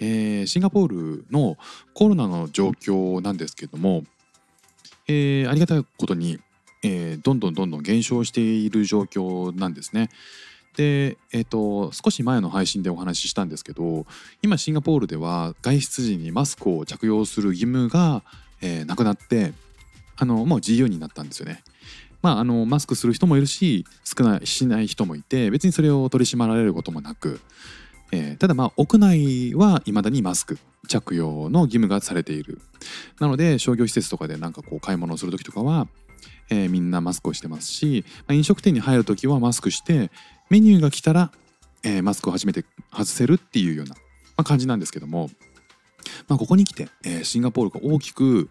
えーシンガポールのコロナの状況なんですけども、えーありがたいことに、えーどんどんどんどん減少している状況なんですね。で、えー、と少し前の配信でお話ししたんですけど今シンガポールでは外出時にマスクを着用する義務が、えーなくなってあのもう自由になったんですよね。まあ、あのマスクする人もいるし少ないしない人もいて別にそれを取り締まられることもなく、えーただまあ屋内はいまだにマスク着用の義務がされている。なので商業施設とかでなんかこう買い物をする時とかは、えーみんなマスクをしてますし、まあ飲食店に入る時はマスクしてメニューが来たら、えーマスクを初めて外せるっていうような、まあ、感じなんですけども、まあ、ここに来て、えーシンガポールが大きく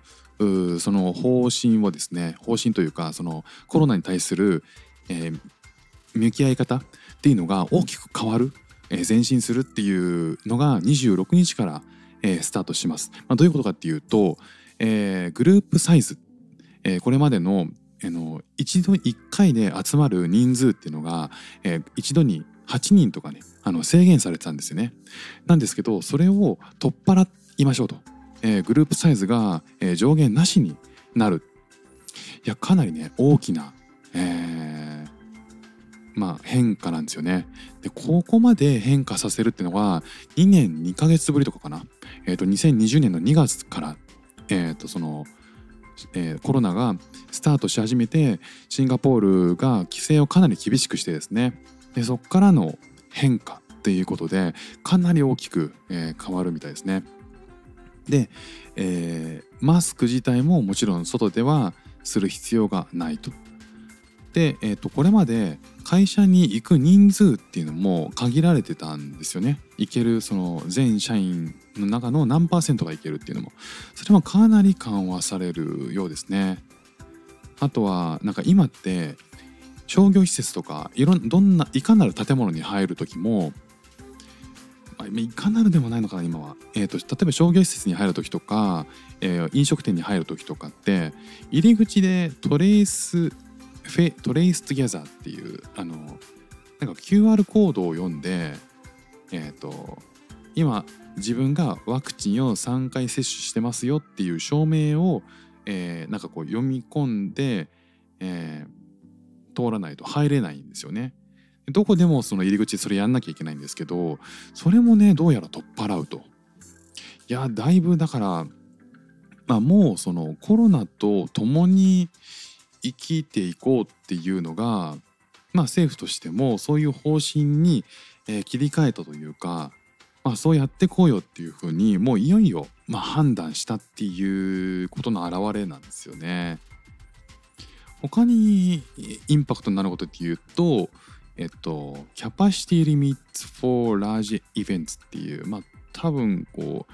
その方針をですね方針というかそのコロナに対する、えー向き合い方っていうのが大きく変わる、前進するっていうのが26日から、スタートします。まあ、どういうことかっていうと、えーグループサイズ、えーこれまでのあの一度1回で集まる人数っていうのが、えー一度に8人とかねあの制限されてたんですよね。なんですけどそれを取っ払いましょうと、えーグループサイズが、えー上限なしになるいやかなりね大きな、えーまあ、変化なんですよね。でここまで変化させるっていうのは2年2ヶ月ぶりとかかな、えー、と2020年の2月から、えー、とその、えーコロナがスタートし始めてシンガポールが規制をかなり厳しくしてですねでそこからの変化っていうことでかなり大きく、えー変わるみたいですね。で、えーマスク自体ももちろん外ではする必要がないと。で、えー、とこれまで会社に行く人数っていうのも限られてたんですよね。行けるその全社員の中の何パーセントが行けるっていうのもそれはかなり緩和されるようですね。あとはなんか今って商業施設とかいろんどんないかなる建物に入る時もいかなるでもないのかな今は、えー、と例えば商業施設に入る時とか、えー飲食店に入る時とかって入り口で Trace フェ TraceTogether っていうあのなんか QR コードを読んでえっ、と今自分がワクチンを3回接種してますよっていう証明を、えーなんかこう読み込んで、えー通らないと入れないんですよね。どこでもその入り口でそれやんなきゃいけないんですけどそれもねどうやら取っ払うと。いやだいぶだから、まあ、もうそのコロナと共に生きていこうっていうのが、まあ、政府としてもそういう方針に、えー切り替えたというか、まあ、そうやってこうよっていうふうにもういよいよ、まあ、判断したっていうことの表れなんですよね。他にインパクトになることっていうと、えっと、Capacity Limits for Large Events っていう、まあ、多分こ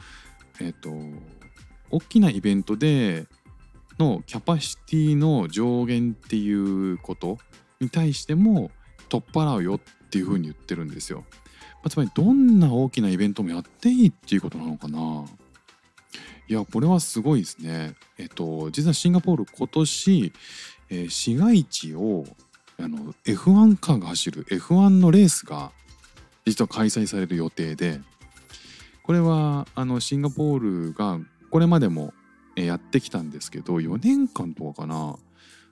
う、えっと、大きなイベントでのキャパシティの上限っていうことに対しても取っ払うよっていうふうに言ってるんですよ。まあつまりどんな大きなイベントもやっていいっていうことなのかないやこれはすごいですね。えっと実はシンガポール今年、えー市街地をあの F1 カーが走る F1 のレースが実は開催される予定でこれはあのシンガポールがこれまでもやってきたんですけど4年間とかかな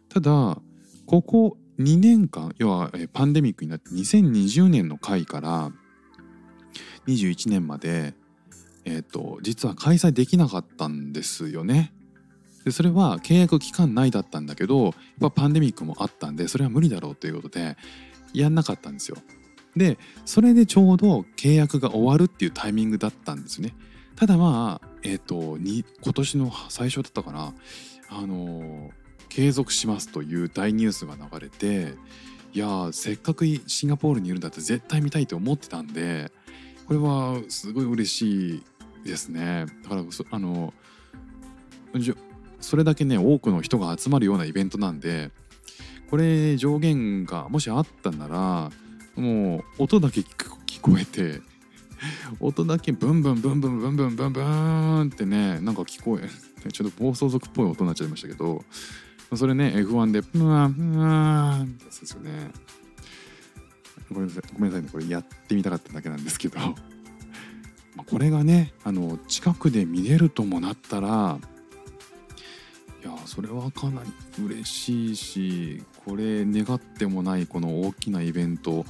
ただここ2年間要はパンデミックになって2020年の回から21年までえっ、と実は開催できなかったんですよね。でそれは契約期間内だったんだけどやっぱパンデミックもあったんでそれは無理だろうということでやんなかったんですよ。でそれでちょうど契約が終わるっていうタイミングだったんですね。ただまあえっ、とに今年の最初だったかな。あの継続しますという大ニュースが流れていやせっかくシンガポールにいるんだって絶対見たいと思ってたんでこれはすごい嬉しいですね。だからそあのそれだけね多くの人が集まるようなイベントなんでこれ上限がもしあったならもう音だけ聞こえて音だけブンブンブンブンブンブンブンブンってねなんか聞こえちょっと暴走族っぽい音になっちゃいましたけどそれね F1 でブワンブワンってやつですよね。ごめんなさいごめんなさいねこれやってみたかっただけなんですけど。これがねあの近くで見れるともなったらいやそれはかなり嬉しいしこれ願ってもないこの大きなイベント、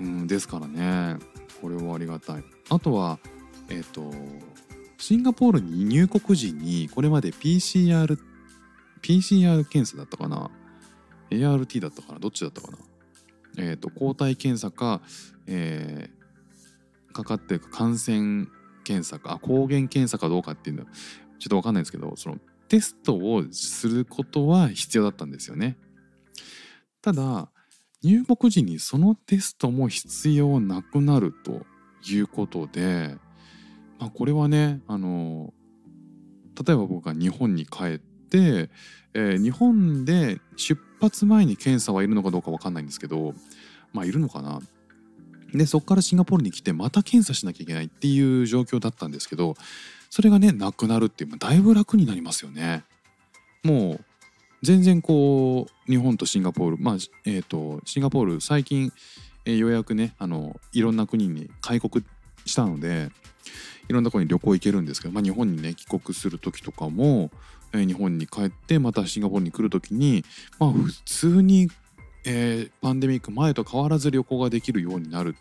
うん、ですからね。これはありがたい。あとはえっ、とシンガポールに入国時にこれまで PCR PCR 検査だったかな？ART だったかな？どっちだったかな？えっ、と抗体検査か、えーかかってる感染検査か抗原検査かどうかっていうのはちょっと分かんないですけどそのテストをすることは必要だったんですよね。ただ入国時にそのテストも必要なくなるということで、まあ、これはねあの例えば僕が日本に帰って、えー日本で出発前に検査はいるのかどうか分かんないんですけどまあいるのかなでそこからシンガポールに来てまた検査しなきゃいけないっていう状況だったんですけどそれがねなくなるっていう、まあだいぶ楽になりますよね。もう全然こう日本とシンガポールまあえっ、とシンガポール最近、えーようやくねあのいろんな国に開国したのでいろんなとこに旅行行けるんですけど、まあ、日本にね帰国する時とかも、えー日本に帰ってまたシンガポールに来る時にまあ普通に、えーパンデミック前と変わらず旅行ができるようになる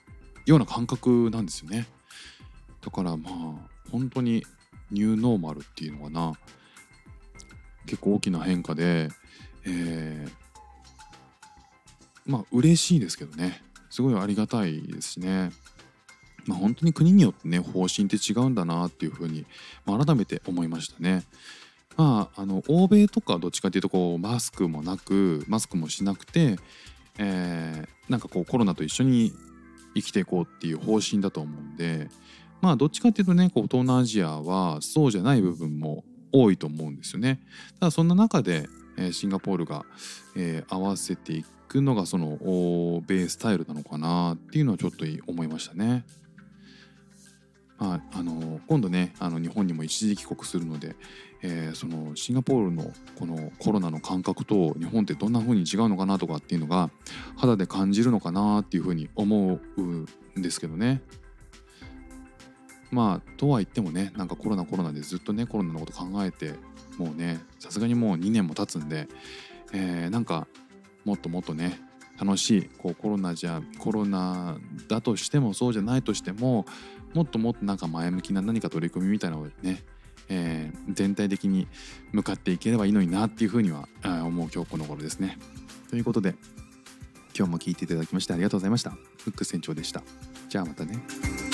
ような感覚なんですよね。だからまあ本当にニューノーマルっていうのかな結構大きな変化で、えーまあ嬉しいですけどねすごいありがたいですしね。まあ、本当に国によってね方針って違うんだなっていうふうに、まあ、改めて思いましたね。まあ、あの欧米とかどっちかっていうとこうマスクもなくマスクもしなくて、えーなんかこうコロナと一緒に生きていこうっていう方針だと思うんでまあどっちかっていうとねこう東南アジアはそうじゃない部分も多いと思うんですよね。ただそんな中で、えシンガポールが、え合わせていくのがその欧米スタイルなのかなっていうのはちょっと思いましたね。まあ、あの今度ねあの日本にも一時帰国するので、えーそのシンガポールのこのコロナの感覚と日本ってどんな風に違うのかなとかっていうのが肌で感じるのかなっていう風に思うんですけどね。まあとは言ってもねなんかコロナコロナでずっとねコロナのこと考えてもうねさすがにもう2年も経つんで、えーなんかもっともっとね楽しいこうコロナじゃコロナだとしてもそうじゃないとしてももっともっとなんか前向きな何か取り組みみたいなのをね、えー全体的に向かっていければいいのになっていうふうには思う今日この頃ですね。ということで今日も聞いていただきましてありがとうございました。フック船長でした。じゃあまたね。